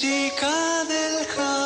música del Japón.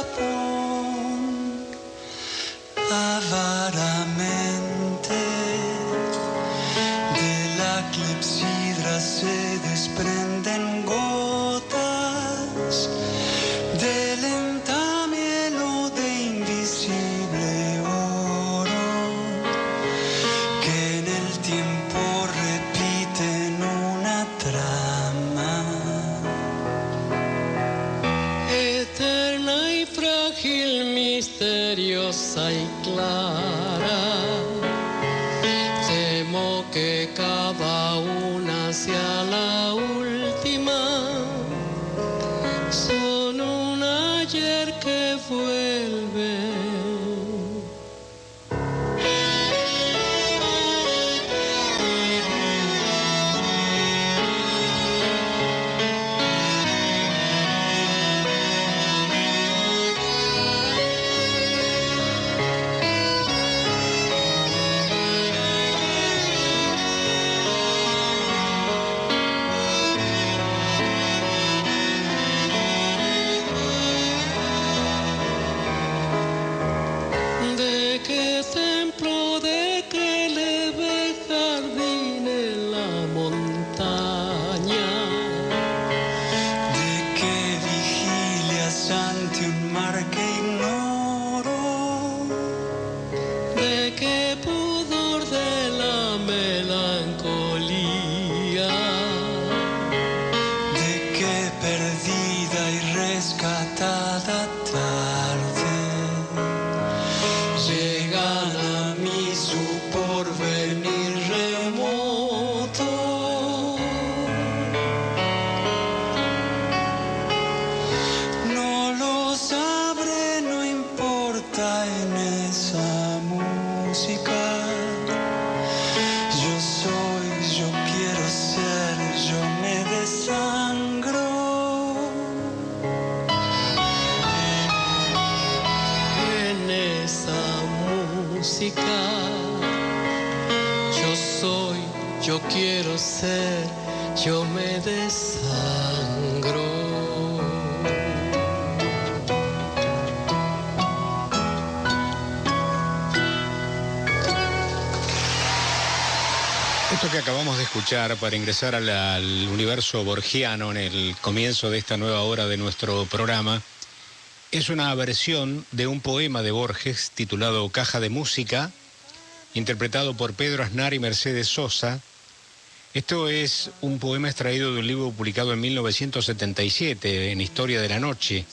Yo me desangro. Esto que acabamos de escuchar para ingresar al, al universo borgiano en el comienzo de esta nueva hora de nuestro programa es una versión de un poema de Borges titulado Caja de Música, interpretado por Pedro Aznar y Mercedes Sosa. Esto es un poema extraído de un libro publicado en 1977 en Historia de la Noche.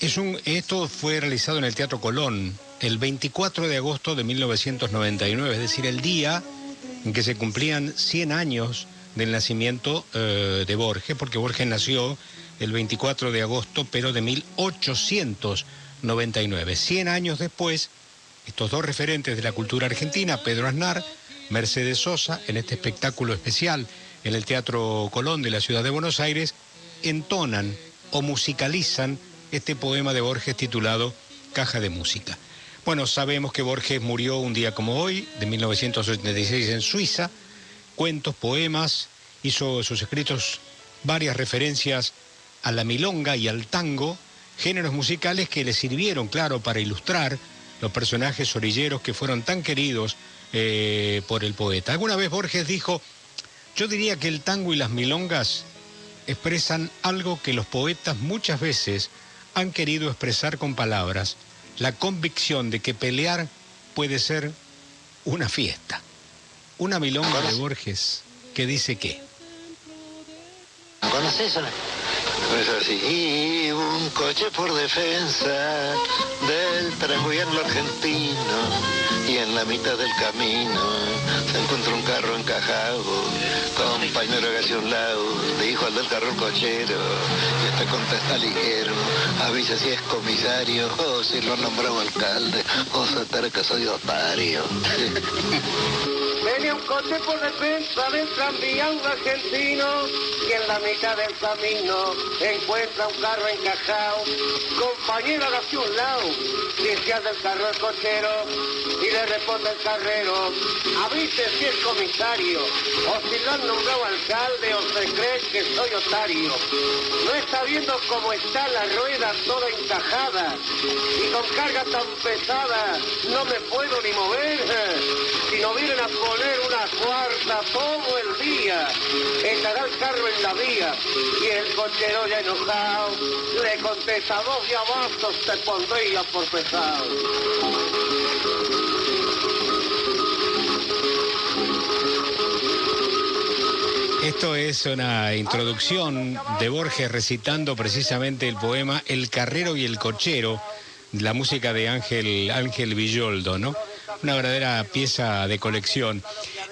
Esto fue realizado en el Teatro Colón el 24 de agosto de 1999, es decir, el día en que se cumplían 100 años del nacimiento eh, de Borges, porque Borges nació el 24 de agosto, pero de 1899. 100 años después, estos dos referentes de la cultura argentina, Pedro Aznar, Mercedes Sosa, en este espectáculo especial en el Teatro Colón de la ciudad de Buenos Aires, entonan o musicalizan este poema de Borges titulado Caja de Música. Bueno, sabemos que Borges murió un día como hoy, de 1986 en Suiza, cuentos, poemas, hizo sus escritos varias referencias a la milonga y al tango, géneros musicales que le sirvieron, claro, para ilustrar los personajes orilleros que fueron tan queridos eh, por el poeta. Alguna vez Borges dijo, yo diría que el tango y las milongas expresan algo que los poetas muchas veces han querido expresar con palabras, la convicción de que pelear puede ser una fiesta. Una milonga de Borges que dice que... ¿Conoces Es así. Un coche por defensa del tranguiano argentino. Y en la mitad del camino se encuentra un carro encajado. Compañero hace un lado, dijo al del carro el cochero. Y este contesta ligero. Avisa si es comisario o si lo nombró alcalde. O se que soy otario. Venía un coche por defensa del tranvía un argentino y en la mitad del camino encuentra un carro encajado. Compañero hacia un lado, dice del carro el cochero y le responde el carrero, avise si es comisario o si lo han nombrado alcalde o se cree que soy otario. No está viendo cómo está la rueda toda encajada y con carga tan pesada no me puedo ni mover. Si no vienen a poner una cuarta todo el día, estará el carro en la vía y el cochero ya enojado le contesta dos abastos te pondría por pesado. Esto es una introducción de Borges recitando precisamente el poema El carrero y el cochero, la música de Ángel, Ángel Villoldo, ¿no? Una verdadera pieza de colección.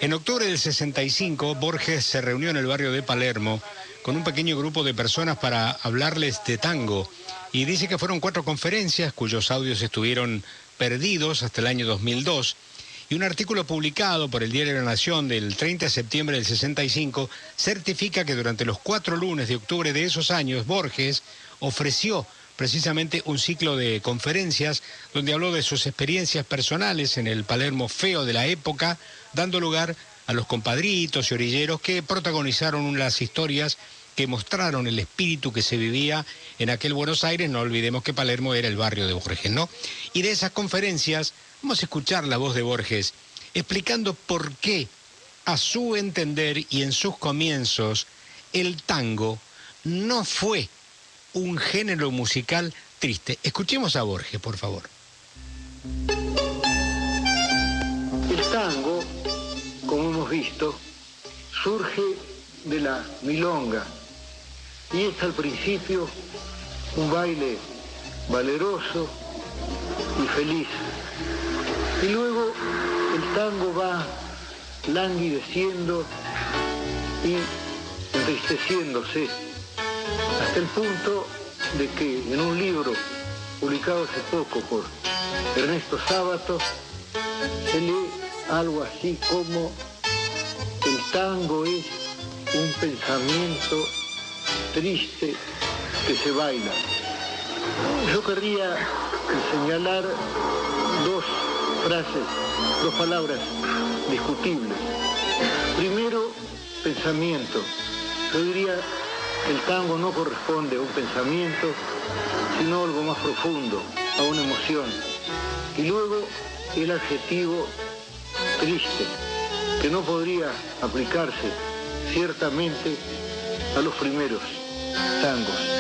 En octubre del 65, Borges se reunió en el barrio de Palermo con un pequeño grupo de personas para hablarles de tango. Y dice que fueron cuatro conferencias cuyos audios estuvieron perdidos hasta el año 2002 y un artículo publicado por el Diario la Nación del 30 de septiembre del 65 certifica que durante los cuatro lunes de octubre de esos años Borges ofreció precisamente un ciclo de conferencias donde habló de sus experiencias personales en el Palermo feo de la época, dando lugar a los compadritos y orilleros que protagonizaron las historias que mostraron el espíritu que se vivía en aquel Buenos Aires. No olvidemos que Palermo era el barrio de Borges, ¿no? Y de esas conferencias Vamos a escuchar la voz de Borges explicando por qué, a su entender y en sus comienzos, el tango no fue un género musical triste. Escuchemos a Borges, por favor. El tango, como hemos visto, surge de la milonga y es al principio un baile valeroso y feliz y luego el tango va languideciendo y entristeciéndose hasta el punto de que en un libro publicado hace poco por Ernesto Sábato se lee algo así como el tango es un pensamiento triste que se baila. Yo querría señalar dos frases, dos palabras discutibles. Primero, pensamiento. Yo diría el tango no corresponde a un pensamiento, sino algo más profundo, a una emoción. Y luego el adjetivo triste, que no podría aplicarse ciertamente a los primeros tangos.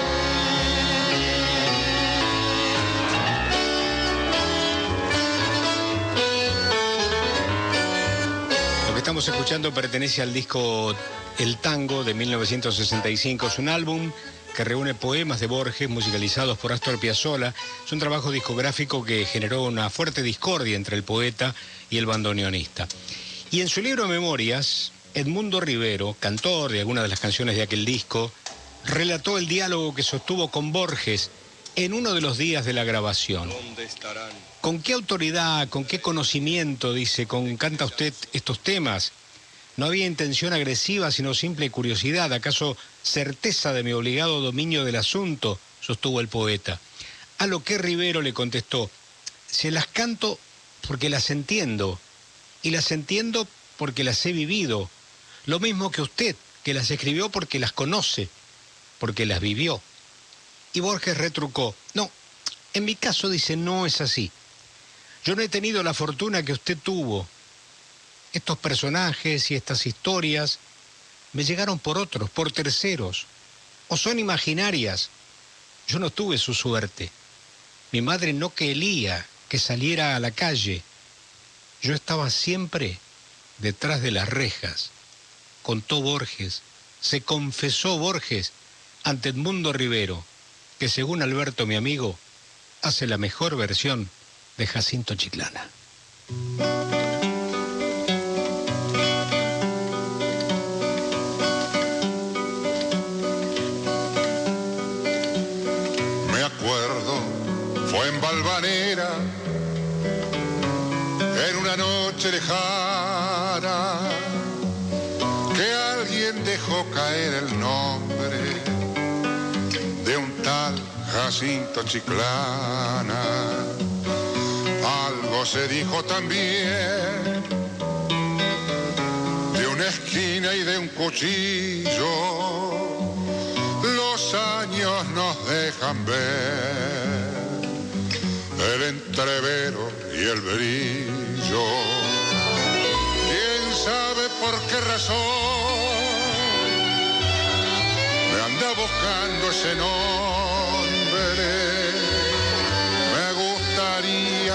estamos escuchando pertenece al disco El Tango de 1965. Es un álbum que reúne poemas de Borges musicalizados por Astor Piazzolla. Es un trabajo discográfico que generó una fuerte discordia entre el poeta y el bandoneonista. Y en su libro Memorias, Edmundo Rivero, cantor de algunas de las canciones de aquel disco, relató el diálogo que sostuvo con Borges en uno de los días de la grabación. ¿Dónde estarán? ¿Con qué autoridad, con qué conocimiento, dice, con, canta usted estos temas? No había intención agresiva, sino simple curiosidad, acaso certeza de mi obligado dominio del asunto, sostuvo el poeta. A lo que Rivero le contestó, se las canto porque las entiendo, y las entiendo porque las he vivido, lo mismo que usted, que las escribió porque las conoce, porque las vivió. Y Borges retrucó, no, en mi caso dice, no es así. Yo no he tenido la fortuna que usted tuvo. Estos personajes y estas historias me llegaron por otros, por terceros, o son imaginarias. Yo no tuve su suerte. Mi madre no quería que saliera a la calle. Yo estaba siempre detrás de las rejas. Contó Borges, se confesó Borges ante Edmundo Rivero que según Alberto, mi amigo, hace la mejor versión de Jacinto Chiclana. Chiclana. Algo se dijo también de una esquina y de un cuchillo. Los años nos dejan ver el entrevero y el brillo. ¿Quién sabe por qué razón me anda buscando ese nombre?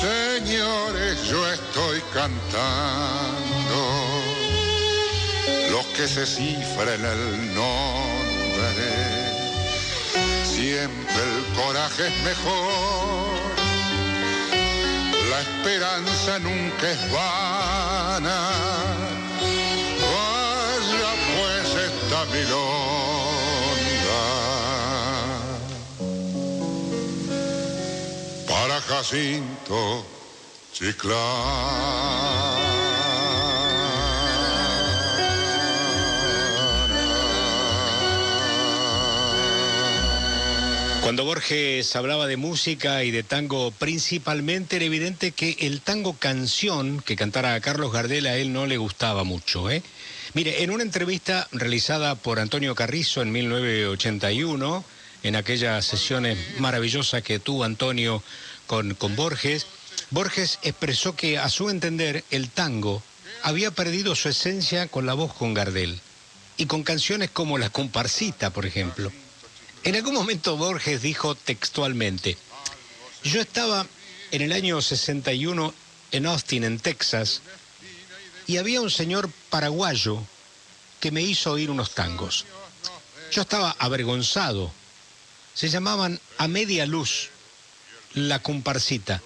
Señores, yo estoy cantando los que se cifran el nombre. Siempre el coraje es mejor, la esperanza nunca es vana. Vaya pues esta milonga. Jacinto. Cuando Borges hablaba de música y de tango principalmente, era evidente que el tango canción que cantara Carlos Gardel a él no le gustaba mucho. ¿eh? Mire, en una entrevista realizada por Antonio Carrizo en 1981, en aquellas sesiones maravillosas que tuvo Antonio con, Borges, Borges expresó que a su entender el tango había perdido su esencia con la voz con Gardel y con canciones como La Comparsita, por ejemplo. En algún momento Borges dijo textualmente, yo estaba en el año 61 en Austin, en Texas, y había un señor paraguayo que me hizo oír unos tangos. Yo estaba avergonzado. Se llamaban A Media Luz, La Comparsita.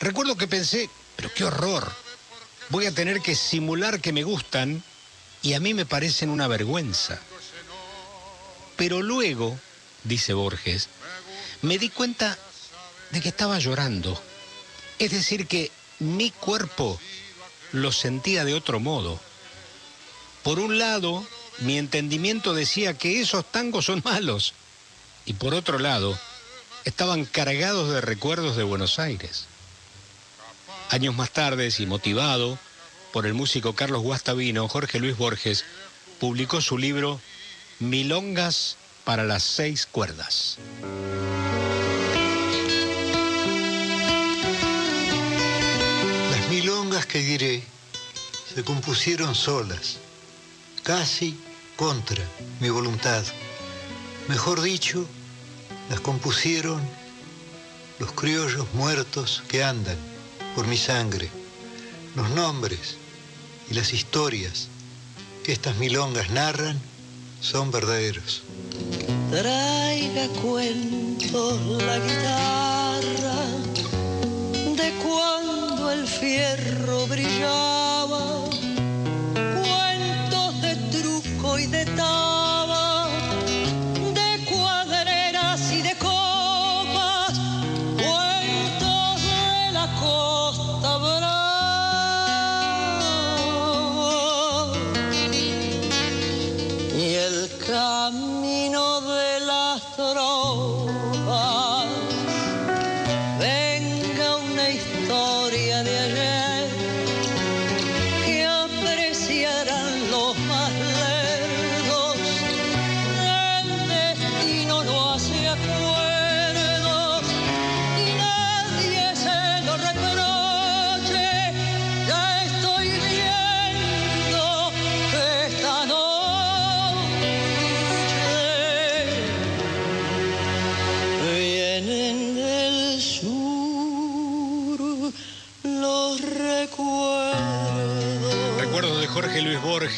Recuerdo que pensé, pero qué horror. Voy a tener que simular que me gustan y a mí me parecen una vergüenza. Pero luego, dice Borges, me di cuenta de que estaba llorando. Es decir, que mi cuerpo lo sentía de otro modo. Por un lado, mi entendimiento decía que esos tangos son malos. Y por otro lado, estaban cargados de recuerdos de Buenos Aires. Años más tarde, y motivado por el músico Carlos Guastavino, Jorge Luis Borges publicó su libro Milongas para las seis cuerdas. Las milongas que diré se compusieron solas, casi contra mi voluntad. Mejor dicho, las compusieron los criollos muertos que andan por mi sangre, los nombres y las historias que estas milongas narran son verdaderos. Traiga cuentos la guitarra de cuando el fierro brillaba,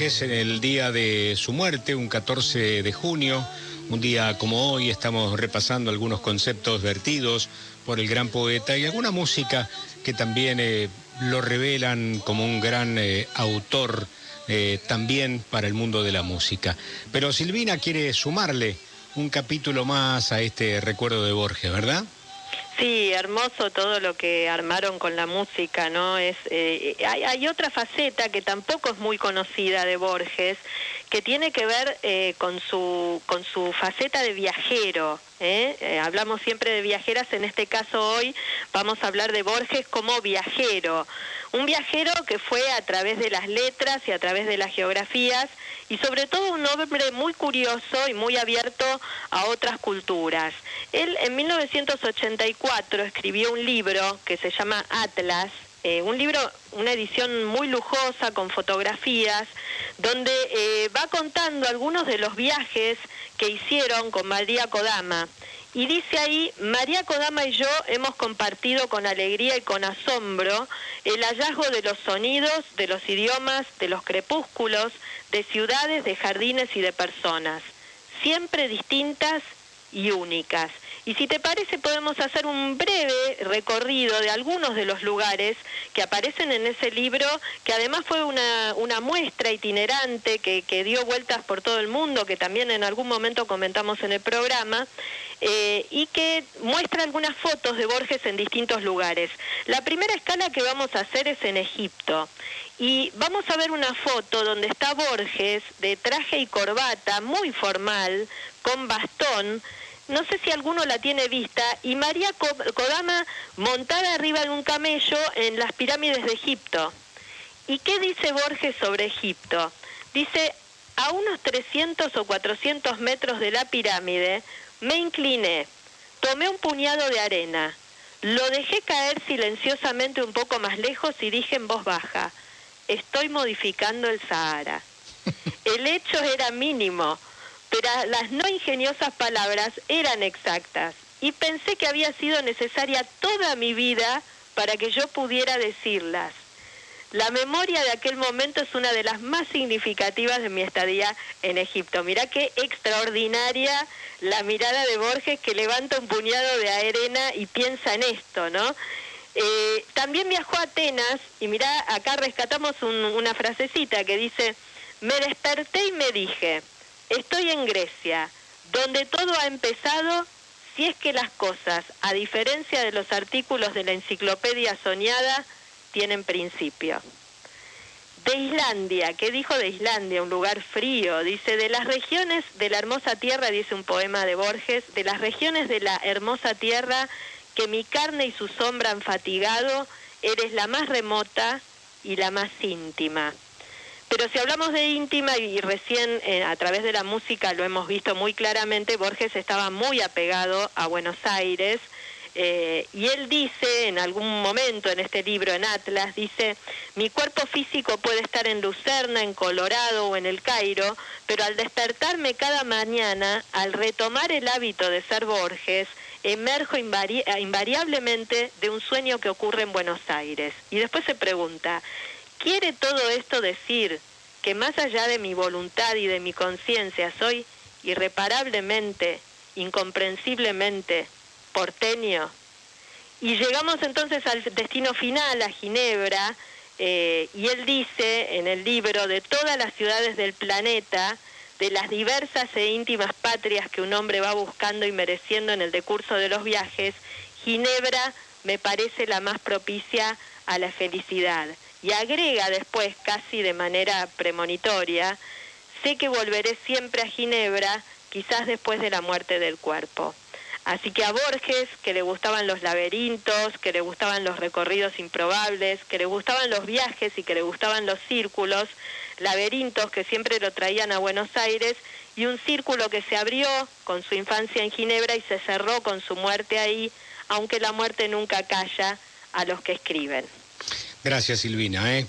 Borges en el día de su muerte, un 14 de junio. Un día como hoy estamos repasando algunos conceptos vertidos por el gran poeta y alguna música que también eh, lo revelan como un gran eh, autor eh, también para el mundo de la música. Pero Silvina quiere sumarle un capítulo más a este recuerdo de Borges, ¿verdad? Sí, hermoso todo lo que armaron con la música, ¿no? Es eh, hay, hay, otra faceta que tampoco es muy conocida de Borges, que tiene que ver eh, con su con su faceta de viajero. ¿eh? ¿eh? hablamos siempre de viajeras, en este caso hoy vamos a hablar de Borges como viajero. Un viajero que fue a través de las letras y a través de las geografías y sobre todo un hombre muy curioso y muy abierto a otras culturas. Él en 1984 escribió un libro que se llama Atlas, eh, un libro, una edición muy lujosa con fotografías, donde eh, va contando algunos de los viajes que hicieron con María Kodama. Y dice ahí, María Kodama y yo hemos compartido con alegría y con asombro el hallazgo de los sonidos, de los idiomas, de los crepúsculos, de ciudades, de jardines y de personas, siempre distintas y únicas. Y si te parece, podemos hacer un breve recorrido de algunos de los lugares que aparecen en ese libro, que además fue una, muestra itinerante que, que, dio vueltas por todo el mundo, que también en algún momento comentamos en el programa, eh, y que muestra algunas fotos de Borges en distintos lugares. La primera escala que vamos a hacer es en Egipto. Y vamos a ver una foto donde está Borges de traje y corbata, muy formal, con bastón, no sé si alguno la tiene vista, y María Kodama montada arriba de un camello en las pirámides de Egipto. ¿Y qué dice Borges sobre Egipto? Dice, a unos 300 o 400 metros de la pirámide, me incliné, tomé un puñado de arena, lo dejé caer silenciosamente un poco más lejos y dije en voz baja, estoy modificando el Sahara. El hecho era mínimo, pero las no ingeniosas palabras eran exactas y pensé que había sido necesaria toda mi vida para que yo pudiera decirlas. La memoria de aquel momento es una de las más significativas de mi estadía en Egipto. Mirá qué extraordinaria la mirada de Borges que levanta un puñado de arena y piensa en esto, ¿no? Eh, también viajó a Atenas y mirá, acá rescatamos un, una frasecita que dice, me desperté y me dije, Estoy en Grecia, donde todo ha empezado si es que las cosas, a diferencia de los artículos de la enciclopedia soñada, tienen principio. De Islandia, ¿qué dijo de Islandia? Un lugar frío. Dice, de las regiones de la hermosa tierra, dice un poema de Borges, de las regiones de la hermosa tierra que mi carne y su sombra han fatigado, eres la más remota y la más íntima. Pero si hablamos de íntima y recién eh, a través de la música lo hemos visto muy claramente, Borges estaba muy apegado a Buenos Aires eh, y él dice en algún momento en este libro, en Atlas, dice, mi cuerpo físico puede estar en Lucerna, en Colorado o en el Cairo, pero al despertarme cada mañana, al retomar el hábito de ser Borges, emerjo invari invariablemente de un sueño que ocurre en Buenos Aires. Y después se pregunta, ¿Quiere todo esto decir que más allá de mi voluntad y de mi conciencia soy irreparablemente, incomprensiblemente porteño? Y llegamos entonces al destino final, a Ginebra, eh, y él dice en el libro de todas las ciudades del planeta, de las diversas e íntimas patrias que un hombre va buscando y mereciendo en el decurso de los viajes, Ginebra me parece la más propicia a la felicidad y agrega después, casi de manera premonitoria, sé que volveré siempre a Ginebra, quizás después de la muerte del cuerpo. Así que a Borges, que le gustaban los laberintos, que le gustaban los recorridos improbables, que le gustaban los viajes y que le gustaban los círculos, laberintos que siempre lo traían a Buenos Aires y un círculo que se abrió con su infancia en Ginebra y se cerró con su muerte ahí, aunque la muerte nunca calla a los que escriben. Gracias, Silvina. ¿eh?